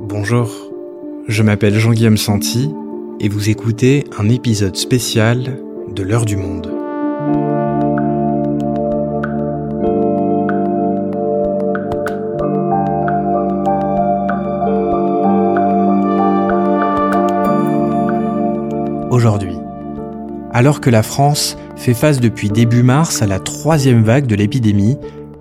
Bonjour, je m'appelle Jean-Guillaume Santi et vous écoutez un épisode spécial de l'heure du monde. Aujourd'hui, alors que la France fait face depuis début mars à la troisième vague de l'épidémie,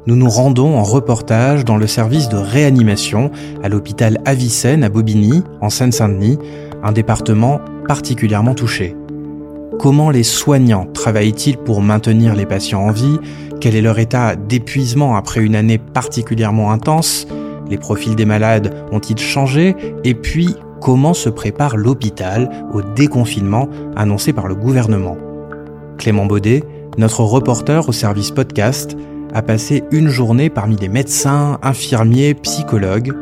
nous nous rendons en reportage dans le service de réanimation à l'hôpital Avicenne à Bobigny, en Seine-Saint-Denis, un département particulièrement touché. Comment les soignants travaillent-ils pour maintenir les patients en vie? Quel est leur état d'épuisement après une année particulièrement intense? Les profils des malades ont-ils changé? Et puis, comment se prépare l'hôpital au déconfinement annoncé par le gouvernement? Clément Baudet, notre reporter au service podcast, a passé une journée parmi des médecins, infirmiers, psychologues.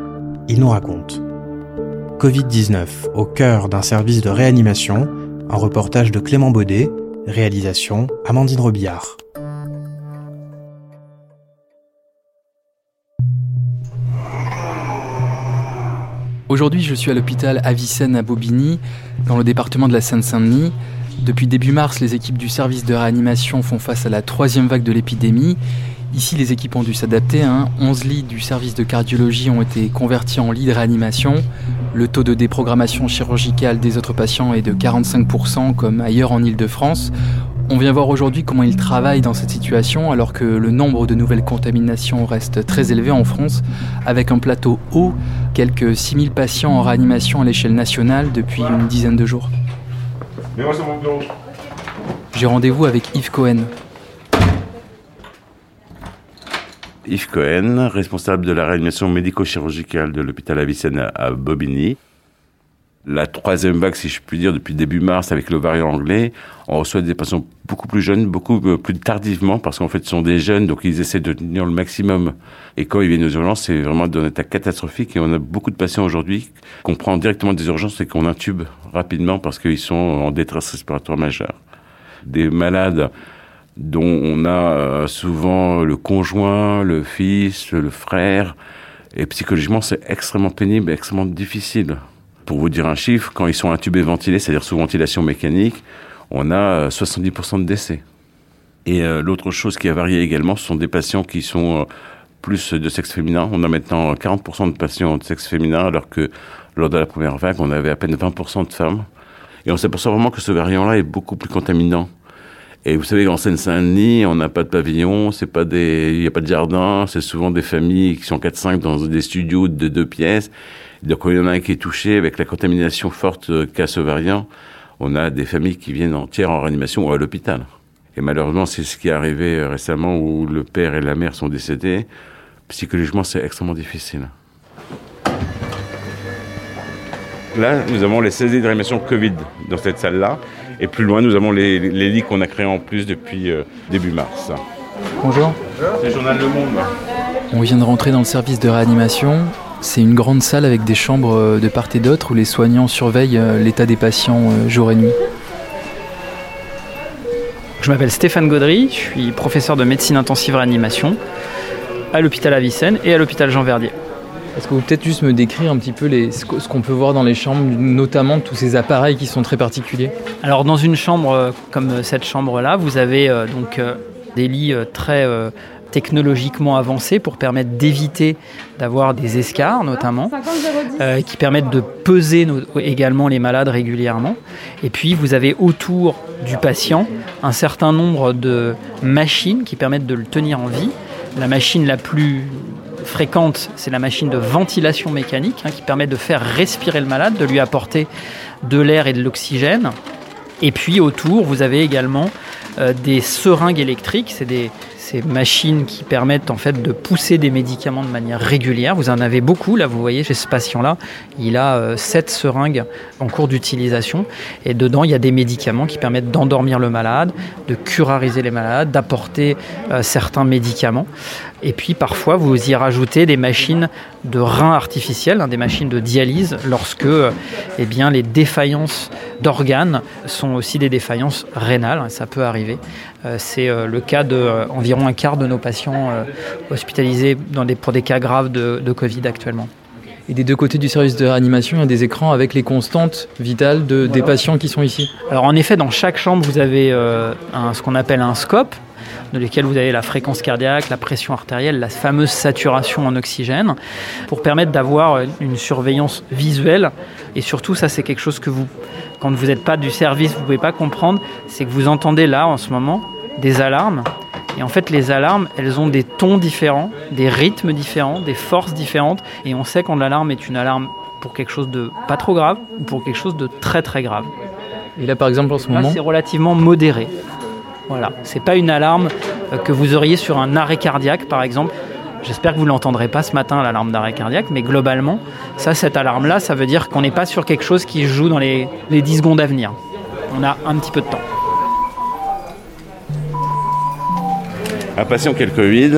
Il nous raconte. Covid-19 au cœur d'un service de réanimation, un reportage de Clément Baudet, réalisation Amandine Robillard. Aujourd'hui, je suis à l'hôpital Avicenne à Bobigny, dans le département de la Seine-Saint-Denis. Depuis début mars, les équipes du service de réanimation font face à la troisième vague de l'épidémie Ici, les équipes ont dû s'adapter. 11 hein. lits du service de cardiologie ont été convertis en lits de réanimation. Le taux de déprogrammation chirurgicale des autres patients est de 45%, comme ailleurs en Ile-de-France. On vient voir aujourd'hui comment ils travaillent dans cette situation alors que le nombre de nouvelles contaminations reste très élevé en France, avec un plateau haut, quelques 6000 patients en réanimation à l'échelle nationale depuis une dizaine de jours. J'ai rendez-vous avec Yves Cohen, Yves Cohen, responsable de la réanimation médico-chirurgicale de l'hôpital Avicenne à Bobigny. La troisième vague, si je puis dire, depuis début mars avec le variant anglais, on reçoit des patients beaucoup plus jeunes, beaucoup plus tardivement, parce qu'en fait, ce sont des jeunes, donc ils essaient de tenir le maximum. Et quand ils viennent aux urgences, c'est vraiment d'un état catastrophique. Et on a beaucoup de patients aujourd'hui qu'on prend directement des urgences et qu'on intube rapidement parce qu'ils sont en détresse respiratoire majeure. Des malades dont on a euh, souvent le conjoint, le fils, le frère. Et psychologiquement, c'est extrêmement pénible, extrêmement difficile. Pour vous dire un chiffre, quand ils sont intubés ventilés, c'est-à-dire sous ventilation mécanique, on a 70% euh, de décès. Et euh, l'autre chose qui a varié également, ce sont des patients qui sont plus de sexe féminin. On a maintenant 40% de patients de sexe féminin, alors que lors de la première vague, on avait à peine 20% de femmes. Et on s'aperçoit vraiment que ce variant-là est beaucoup plus contaminant. Et vous savez, en Seine-Saint-Denis, on n'a pas de pavillon, c'est pas des, il n'y a pas de jardin, c'est souvent des familles qui sont 4-5 dans des studios de deux pièces. Donc, quand il y en a un qui est touché avec la contamination forte qu'a ce variant, on a des familles qui viennent entières en réanimation ou à l'hôpital. Et malheureusement, c'est ce qui est arrivé récemment où le père et la mère sont décédés. Psychologiquement, c'est extrêmement difficile. Là, nous avons les 16 de réanimation Covid dans cette salle-là. Et plus loin, nous avons les, lits qu'on a créés en plus depuis euh, début mars. Bonjour. C'est le journal Le Monde. On vient de rentrer dans le service de réanimation. C'est une grande salle avec des chambres euh, de part et d'autre où les soignants surveillent euh, l'état des patients jour et nuit. Je m'appelle Stéphane Gaudry, je suis professeur de médecine intensive réanimation à l'hôpital Avicenne et à l'hôpital Jean Verdier. Est-ce que vous peut-être juste me décrire un petit peu ce qu'on peut voir dans les chambres, notamment tous ces appareils qui sont très particuliers? Alors dans une chambre euh, comme cette chambre-là, vous avez euh, donc euh, des lits très technologiquement avancés pour permettre d'éviter d'avoir des escarres notamment, qui permettent de peser également les malades régulièrement. Et puis vous avez autour du patient un certain nombre de machines qui permettent de le tenir en vie. La machine la plus fréquente, c'est la machine de ventilation mécanique hein, qui permet de faire respirer le malade, de lui apporter de l'air et de l'oxygène. Et puis autour, vous avez également euh, des seringues électriques, c'est des ces machines qui permettent en fait de pousser des médicaments de manière régulière. Vous en avez beaucoup, là vous voyez chez ce patient-là, il a euh, sept seringues en cours d'utilisation et dedans il y a des médicaments qui permettent d'endormir le malade, de curariser les malades, d'apporter euh, certains médicaments. Et puis parfois, vous y rajoutez des machines de reins artificiels, hein, des machines de dialyse, lorsque eh bien, les défaillances d'organes sont aussi des défaillances rénales. Ça peut arriver. Euh, c'est euh, le cas d'environ euh, un quart de nos patients hospitalisés dans des, pour des cas graves de, de Covid actuellement. Et des deux côtés du service de réanimation, il y a des écrans avec les constantes vitales de, des patients qui sont ici. Alors en effet, dans chaque chambre, vous avez un, ce qu'on appelle un scope, dans lequel vous avez la fréquence cardiaque, la pression artérielle, la fameuse saturation en oxygène, pour permettre d'avoir une surveillance visuelle. Et surtout, ça c'est quelque chose que vous, quand vous n'êtes pas du service, vous ne pouvez pas comprendre, c'est que vous entendez là en ce moment des alarmes. Et en fait, les alarmes, elles ont des tons différents, des rythmes différents, des forces différentes. Et on sait quand l'alarme est une alarme pour quelque chose de pas trop grave ou pour quelque chose de très très grave. Et là, par exemple, en ce moment, c'est relativement modéré. Voilà, c'est pas une alarme euh, que vous auriez sur un arrêt cardiaque, par exemple. J'espère que vous ne l'entendrez pas ce matin, l'alarme d'arrêt cardiaque, mais globalement, ça, cette alarme-là, ça veut dire qu'on n'est pas sur quelque chose qui joue dans les, les 10 secondes à venir. On a un petit peu de temps. Un patient qui a le Covid,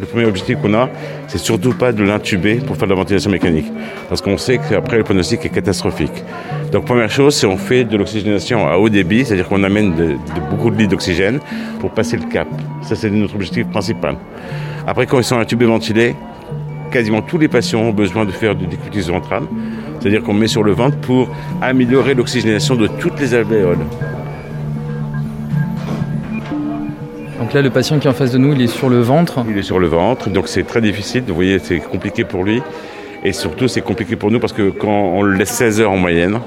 le premier objectif qu'on a, c'est surtout pas de l'intuber pour faire de la ventilation mécanique. Parce qu'on sait qu'après, le pronostic est catastrophique. Donc, première chose, c'est on fait de l'oxygénation à haut débit, c'est-à-dire qu'on amène beaucoup de litres d'oxygène pour passer le cap. Ça, c'est notre objectif principal. Après, quand ils sont intubés ventilés, quasiment tous les patients ont besoin de faire du décutis ventral. C'est-à-dire qu'on met sur le ventre pour améliorer l'oxygénation de toutes les alvéoles. Donc là, le patient qui est en face de nous, il est sur le ventre. Il est sur le ventre, donc c'est très difficile. Vous voyez, c'est compliqué pour lui. Et surtout, c'est compliqué pour nous parce que quand on le laisse 16 heures en moyenne,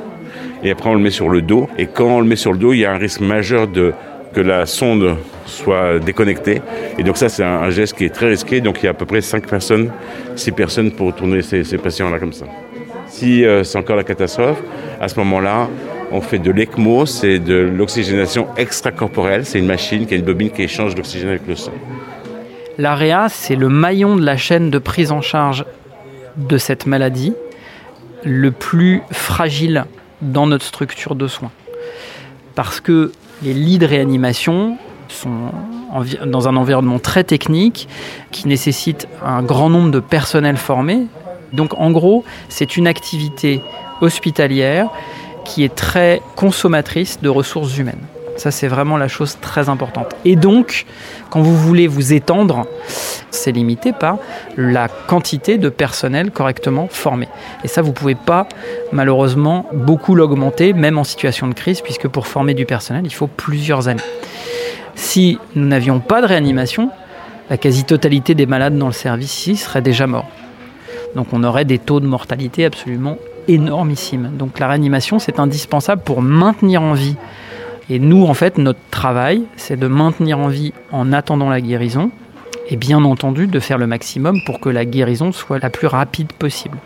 et après on le met sur le dos, et quand on le met sur le dos, il y a un risque majeur de que la sonde soit déconnectée. Et donc ça, c'est un, geste qui est très risqué. Donc il y a à peu près 5 personnes, 6 personnes pour tourner ces, patients-là comme ça. Si euh, c'est encore la catastrophe, à ce moment-là, on fait de l'ECMO, c'est de l'oxygénation extracorporelle. C'est une machine qui a une bobine qui échange l'oxygène avec le sang. L'AREA, c'est le maillon de la chaîne de prise en charge de cette maladie, le plus fragile dans notre structure de soins. Parce que les lits de réanimation sont dans un environnement très technique qui nécessite un grand nombre de personnels formés. Donc en gros, c'est une activité hospitalière qui est très consommatrice de ressources humaines. Ça, c'est vraiment la chose très importante. Et donc, quand vous voulez vous étendre, c'est limité par la quantité de personnel correctement formé. Et ça, vous ne pouvez pas, malheureusement, beaucoup l'augmenter, même en situation de crise, puisque pour former du personnel, il faut plusieurs années. Si nous n'avions pas de réanimation, la quasi-totalité des malades dans le service ici seraient déjà morts. Donc on aurait des taux de mortalité absolument énormissime. Donc la réanimation, c'est indispensable pour maintenir en vie. Et nous, en fait, notre travail, c'est de maintenir en vie en attendant la guérison et bien entendu de faire le maximum pour que la guérison soit la plus rapide possible.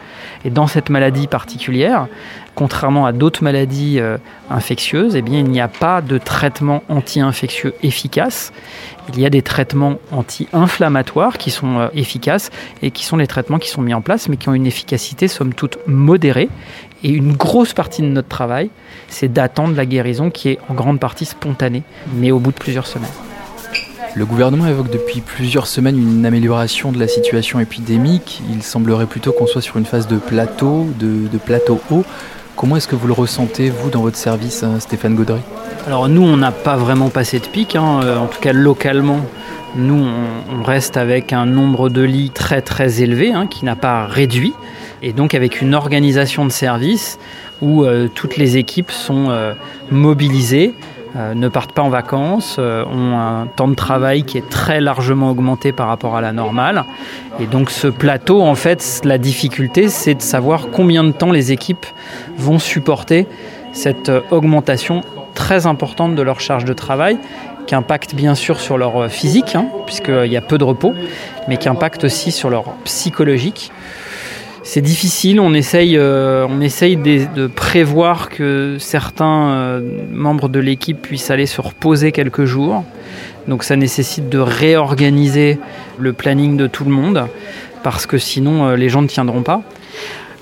Et dans cette maladie particulière, contrairement à d'autres maladies euh, infectieuses, eh bien, il n'y a pas de traitement anti-infectieux efficace. Il y a des traitements anti-inflammatoires qui sont euh, efficaces et qui sont les traitements qui sont mis en place, mais qui ont une efficacité somme toute modérée. Et une grosse partie de notre travail, c'est d'attendre la guérison qui est en grande partie spontanée, mais au bout de plusieurs semaines. Le gouvernement évoque depuis plusieurs semaines une amélioration de la situation épidémique. Il semblerait plutôt qu'on soit sur une phase de plateau, de, plateau haut. Comment est-ce que vous le ressentez, vous, dans votre service, hein, Stéphane Gaudry? Alors nous, on n'a pas vraiment passé de pic, hein. euh, en tout cas localement. Nous, on, reste avec un nombre de lits très très élevé, hein, qui n'a pas réduit, et donc avec une organisation de service où euh, toutes les équipes sont euh, mobilisées ne partent pas en vacances, euh, ont un temps de travail qui est très largement augmenté par rapport à la normale. Et donc ce plateau, en fait, la difficulté, c'est de savoir combien de temps les équipes vont supporter cette euh, augmentation très importante de leur charge de travail qui impacte bien sûr sur leur physique, hein, puisqu'il y a peu de repos, mais qui impacte aussi sur leur psychologique c'est difficile. On essaye, euh, de, prévoir que certains euh, membres de l'équipe puissent aller se reposer quelques jours. Donc ça nécessite de réorganiser le planning de tout le monde parce que sinon euh, les gens ne tiendront pas.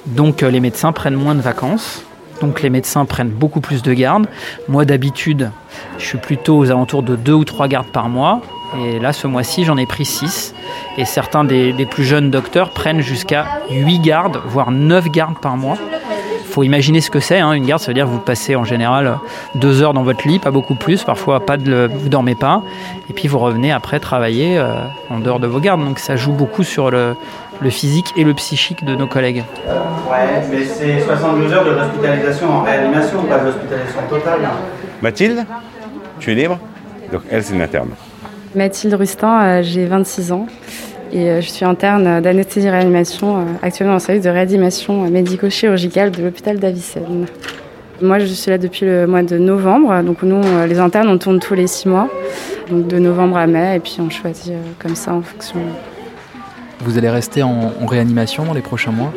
Donc les médecins prennent moins de vacances. Donc les médecins prennent beaucoup plus de gardes. Moi d'habitude, je suis plutôt aux alentours de deux ou trois gardes par mois. Et là, ce mois-ci, j'en ai pris 6. Et certains des, des plus jeunes docteurs prennent jusqu'à 8 gardes, voire 9 gardes par mois faut imaginer ce que c'est. Hein. Une garde, ça veut dire que vous passez en général deux heures dans votre lit, pas beaucoup plus. Parfois, pas de, vous dormez pas. Et puis, vous revenez après travailler euh, en dehors de vos gardes. Donc, ça joue beaucoup sur le, physique et le psychique de nos collègues. ouais, mais c'est 72 heures de l'hospitalisation en réanimation, pas de l'hospitalisation totale. Mathilde, tu es libre? Donc, elle, c'est une interne. Mathilde Rustin, euh, j'ai 26 ans. Et euh, je suis interne d'anesthésie-réanimation euh, actuellement au service de réanimation médico-chirurgicale de l'hôpital d'Avicenne. Moi, je suis là depuis le mois de novembre. Donc, nous, les internes, on tourne tous les six mois. Donc, de novembre à mai. Et puis, on choisit comme ça en fonction. Vous allez rester en, réanimation dans les prochains mois?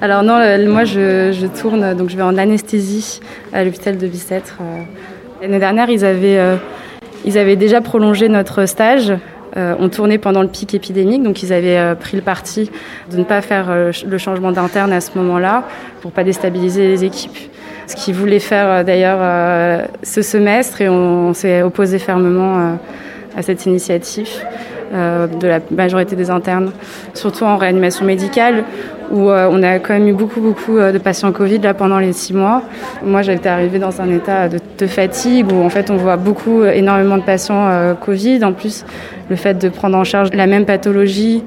Alors, non, moi, je, tourne. Donc, je vais en anesthésie à l'hôpital de Bicêtre. L'année dernière, ils avaient, ils avaient déjà prolongé notre stage. Euh, on pendant le pic épidémique, donc ils avaient euh, pris le parti de ne pas faire euh, le changement d'interne à ce moment-là pour pas déstabiliser les équipes. Ce qu'ils voulaient faire d'ailleurs ce semestre et on, s'est opposé fermement à cette initiative de la majorité des internes, surtout en réanimation médicale où on a quand même eu beaucoup beaucoup de patients Covid là pendant les six mois. Moi j'étais arrivée dans un état de, de, fatigue où en fait on voit beaucoup énormément de patients Covid. En plus le fait de prendre en charge la même pathologie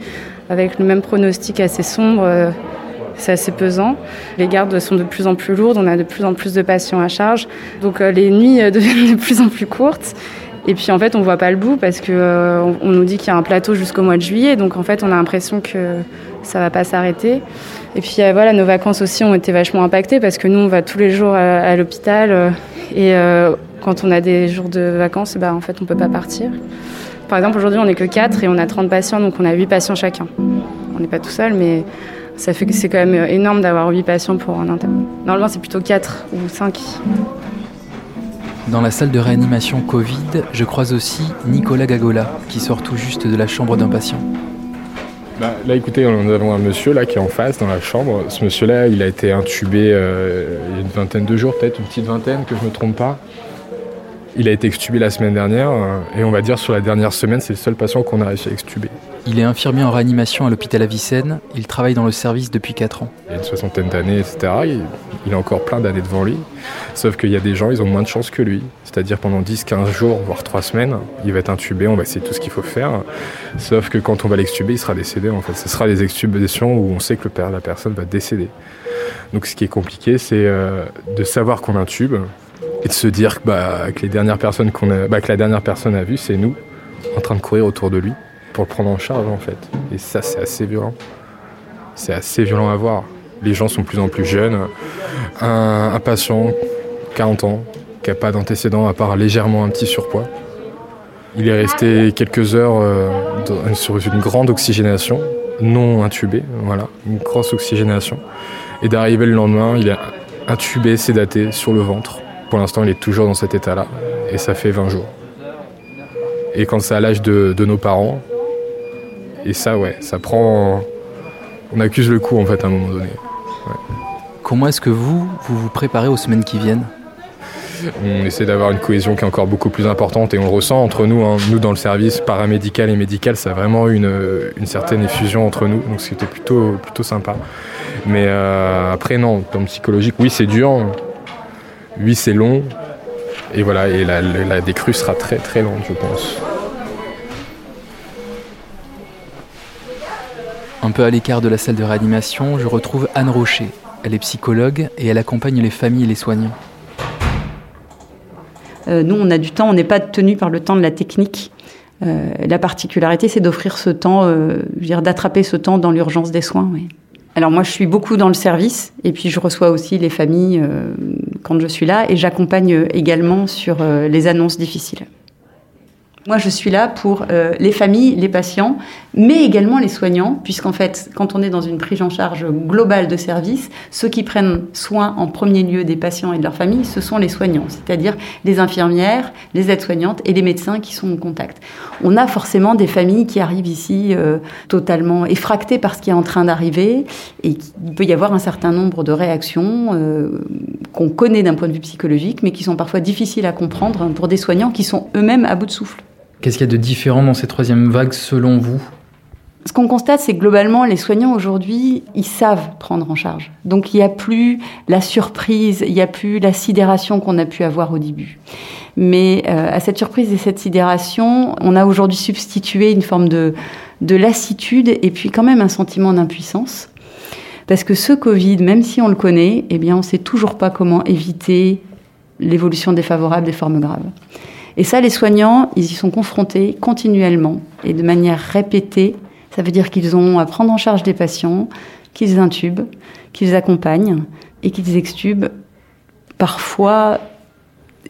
avec le même pronostic assez sombre, euh, c'est assez pesant. Les gardes sont de plus en plus lourdes, on a de plus en plus de patients à charge, donc euh, les nuits euh, deviennent de plus en plus courtes. Et puis en fait, on voit pas le bout parce que on nous dit qu'il y a un plateau jusqu'au mois de juillet, donc en fait, on a l'impression que ça va pas s'arrêter. Et puis voilà, nos vacances aussi ont été vachement impactées parce que nous, on va tous les jours à, l'hôpital et quand on a des jours de vacances, bah en fait, on peut pas partir. Par exemple, aujourd'hui, on n'est que 4 et on a 30 patients, donc on a 8 patients chacun. On n'est pas tout seul, mais ça fait que c'est quand même énorme d'avoir 8 patients pour un interne. Normalement, c'est plutôt 4 ou 5. Dans la salle de réanimation Covid, je croise aussi Nicolas Gagola, qui sort tout juste de la chambre d'un patient. Bah, là, écoutez, nous avons un monsieur là qui est en face dans la chambre. Ce monsieur-là, il a été intubé euh, il y a une vingtaine de jours, peut-être une petite vingtaine, que je ne me trompe pas. Il a été extubé la semaine dernière euh, et on va dire sur la dernière semaine, c'est le seul patient qu'on a réussi à extuber. Il est infirmier en réanimation à l'hôpital Avicenne. Il travaille dans le service depuis 4 ans. Il a une soixantaine d'années, etc. Il, a encore plein d'années devant lui. Sauf qu'il y a des gens, ils ont moins de chance que lui. C'est-à-dire pendant 10, 15 jours, voire 3 semaines, il va être intubé, on va essayer tout ce qu'il faut faire. Sauf que quand on va l'extuber, il sera décédé en fait. Ce sera des extubations où on sait que le la personne va décéder. Donc ce qui est compliqué, c'est euh, de savoir qu'on intube, et de se dire bah, que, bah, que la dernière personne a vue, c'est nous, en train de courir autour de lui, pour le prendre en charge en fait. Et ça, c'est assez violent. C'est assez violent à voir. Les gens sont de plus en plus jeunes. Un, patient, 40 ans, qui n'a pas d'antécédent à part légèrement un petit surpoids. Il est resté quelques heures euh, sur une grande oxygénation, non intubé, voilà, une grosse oxygénation. Et d'arriver le lendemain, il est intubé, sédaté, sur le ventre. Pour l'instant, il est toujours dans cet état-là. Et ça fait 20 jours. Et quand c'est à l'âge de, nos parents, et ça, ouais, ça prend. On accuse le coup, en fait, à un moment donné. Comment est-ce que vous, vous vous préparez aux semaines qui viennent on essaie d'avoir une cohésion qui est encore beaucoup plus importante et on le ressent entre nous. Hein. Nous, dans le service paramédical et médical, ça a vraiment eu une, une certaine effusion entre nous, donc c'était plutôt, plutôt sympa. Mais euh, après, non, dans psychologique, oui, c'est dur. Oui, c'est long. Et voilà, et la, la décrue sera très très lente, je pense. Un peu à l'écart de la salle de réanimation, je retrouve Anne Rocher. Elle est psychologue et elle accompagne les familles et les soignants. Euh, nous, on a du temps, on n'est pas tenu par le temps de la technique. Euh, la particularité, c'est d'offrir ce temps, euh, d'attraper ce temps dans l'urgence des soins. Alors moi, je suis beaucoup dans le service et puis je reçois aussi les familles quand je suis là et j'accompagne également sur les annonces difficiles. Moi, je suis là pour euh, les familles, les patients, mais également les soignants, puisqu'en fait, quand on est dans une prise en charge globale de service, ceux qui prennent soin en premier lieu des patients et de leurs familles, ce sont les soignants, c'est-à-dire les infirmières, les aides-soignantes et les médecins qui sont en contact. On a forcément des familles qui arrivent ici euh, totalement effractées par ce qui est en train d'arriver, et il peut y avoir un certain nombre de réactions euh, qu'on connaît d'un point de vue psychologique, mais qui sont parfois difficiles à comprendre pour des soignants qui sont eux-mêmes à bout de souffle. Qu'est-ce qu'il y a de différent dans cette troisième vague selon vous ce qu'on constate, c'est que globalement, les soignants aujourd'hui, ils savent prendre en charge. Donc il n'y a plus la surprise, il n'y a plus la sidération qu'on a pu avoir au début. Mais euh, à cette surprise et cette sidération, on a aujourd'hui substitué une forme de, de lassitude et puis quand même un sentiment d'impuissance. Parce que ce Covid, même si on le connaît, eh bien, on ne sait toujours pas comment éviter l'évolution défavorable des formes graves. Et ça, les soignants, ils y sont confrontés continuellement et de manière répétée. Ça veut dire qu'ils ont à prendre en charge des patients, qu'ils intubent, qu'ils accompagnent et qu'ils extubent parfois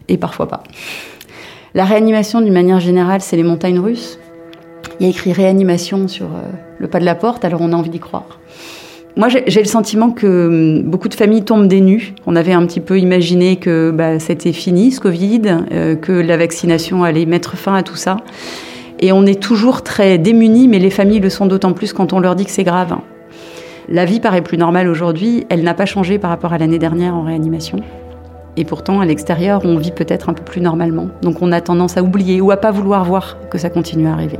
et parfois pas. La réanimation, d'une manière générale, c'est les montagnes russes. Il y a écrit réanimation sur euh, le pas de la porte, alors on a envie d'y croire. Moi, j'ai le sentiment que hum, beaucoup de familles tombent des nues. On avait un petit peu imaginé que bah, c'était fini, ce Covid, euh, que la vaccination allait mettre fin à tout ça. Et on est toujours très démunis, mais les familles le sont d'autant plus quand on leur dit que c'est grave. La vie paraît plus normale aujourd'hui. Elle n'a pas changé par rapport à l'année dernière en réanimation. Et pourtant, à l'extérieur, on vit peut-être un peu plus normalement. Donc on a tendance à oublier ou à pas vouloir voir que ça continue à arriver.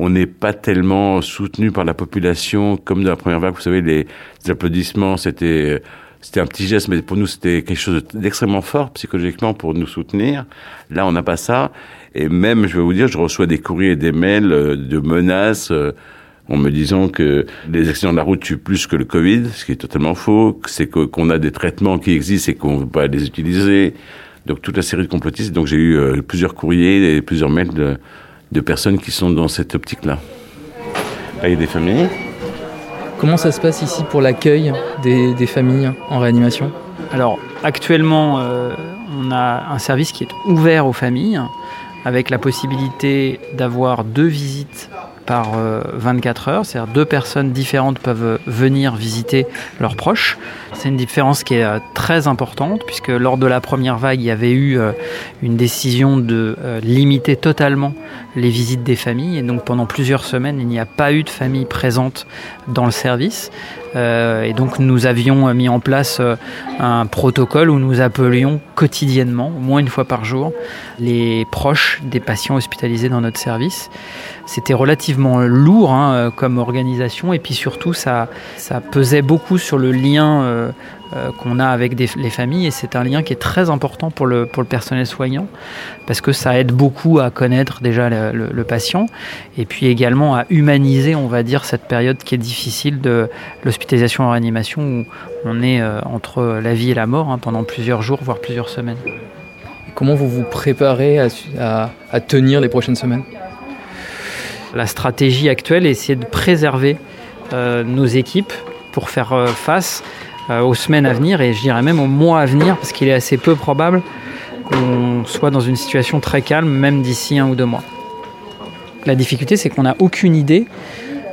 On n'est pas tellement soutenu par la population comme dans la première vague. Vous savez, les, applaudissements, c'était c'était un petit geste, mais pour nous, c'était quelque chose d'extrêmement fort psychologiquement pour nous soutenir. Là, on n'a pas ça. Et même, je vais vous dire, je reçois des courriers et des mails euh, de menaces euh, en me disant que les accidents de la route tuent plus que le Covid, ce qui est totalement faux. C'est qu'on a des traitements qui existent et qu'on ne veut pas les utiliser. Donc toute la série de complotistes. Donc j'ai eu euh, plusieurs courriers et plusieurs mails de, de personnes qui sont dans cette optique-là. Là, il y a des familles. Comment ça se passe ici pour l'accueil des, familles en réanimation? Alors, actuellement, on a un service qui est ouvert aux familles avec la possibilité d'avoir deux visites par 24 euh, heures, c'est-à-dire deux personnes différentes peuvent venir visiter leurs proches. C'est une différence qui est euh, très importante puisque lors de la première vague, il y avait eu euh, une décision de limiter totalement les visites des familles et donc pendant plusieurs semaines, il n'y a pas eu de famille présente dans le service. et donc nous avions mis en place un protocole où nous appelions quotidiennement, au moins une fois par jour, les proches des patients hospitalisés dans notre service. C'était relativement lourd hein, euh, comme organisation et puis surtout ça, ça pesait beaucoup sur le lien euh, euh, qu'on a avec les familles et c'est un lien qui est très important pour le, pour le personnel soignant parce que ça aide beaucoup à connaître déjà le, patient et puis également à humaniser on va dire cette période qui est difficile de l'hospitalisation en réanimation où on est entre la vie et la mort hein, pendant plusieurs jours voire plusieurs semaines. Comment vous vous préparez à, à tenir les prochaines semaines? La stratégie actuelle est essayer de préserver euh, nos équipes pour faire euh, face euh, aux semaines à venir et je dirais même aux mois à venir parce qu'il est assez peu probable qu'on soit dans une situation très calme même d'ici un ou deux mois. La difficulté c'est qu'on n'a aucune idée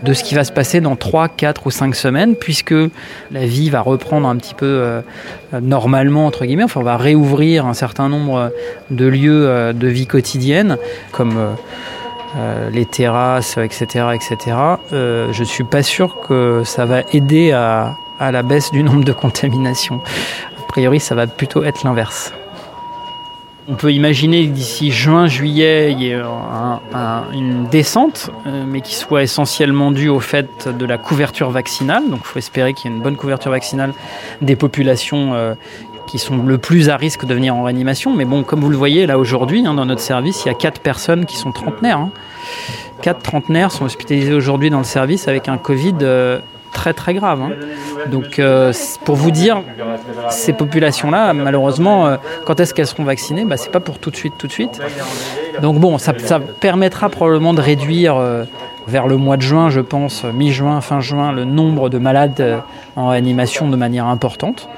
de ce qui va se passer dans 3, 4 ou 5 semaines, puisque la vie va reprendre un petit peu normalement, entre guillemets. Enfin, on va réouvrir un certain nombre de lieux de vie quotidienne, comme euh, les terrasses, etc., etc. Euh, je suis pas sûr que ça va aider à, la baisse du nombre de contaminations. A priori, ça va plutôt être l'inverse. On peut imaginer d'ici juin, juillet, il y ait une descente, euh, mais qui soit essentiellement due au fait de la couverture vaccinale. Donc il faut espérer qu'il y ait une bonne couverture vaccinale des populations euh, qui sont le plus à risque de venir en réanimation. Mais bon, comme vous le voyez là aujourd'hui, hein, dans notre service, il y a quatre personnes qui sont trentenaires. Hein. Quatre trentenaires sont hospitalisés aujourd'hui dans le service avec un Covid euh, très très grave. Hein. Donc euh, pour vous dire, ces populations-là, malheureusement, euh, quand est-ce qu'elles seront vaccinées? Bah, C'est pas pour tout de suite, tout de suite. Donc bon, ça, permettra probablement de réduire vers le mois de juin, je pense, mi-juin, fin juin, le nombre de malades en réanimation de manière importante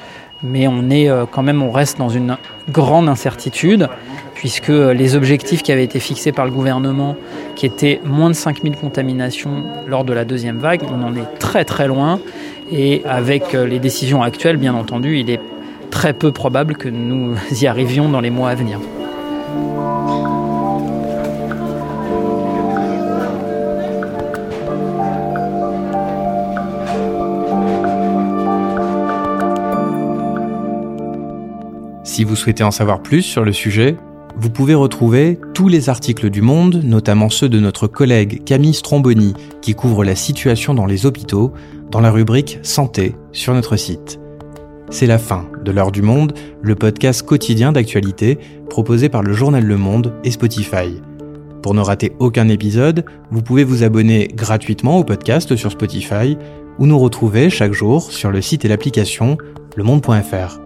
mais on est euh, quand même, on reste dans une grande incertitude, puisque euh, les objectifs qui avaient été fixés par le gouvernement, qui étaient moins de 5000 contaminations lors de la deuxième vague, on en est très très loin. Et avec euh, les décisions actuelles, bien entendu, il est très peu probable que nous y arrivions dans les mois à venir. Si vous souhaitez en savoir plus sur le sujet, vous pouvez retrouver tous les articles du Monde, notamment ceux de notre collègue Camille Stromboni qui couvre la situation dans les hôpitaux, dans la rubrique Santé sur notre site. C'est la fin de l'heure du monde, le podcast quotidien d'actualité proposé par le journal Le Monde et Spotify. Pour ne rater aucun épisode, vous pouvez vous abonner gratuitement au podcast sur Spotify ou nous retrouver chaque jour sur le site et l'application lemonde.fr.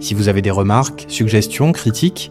Si vous avez des remarques, suggestions, critiques,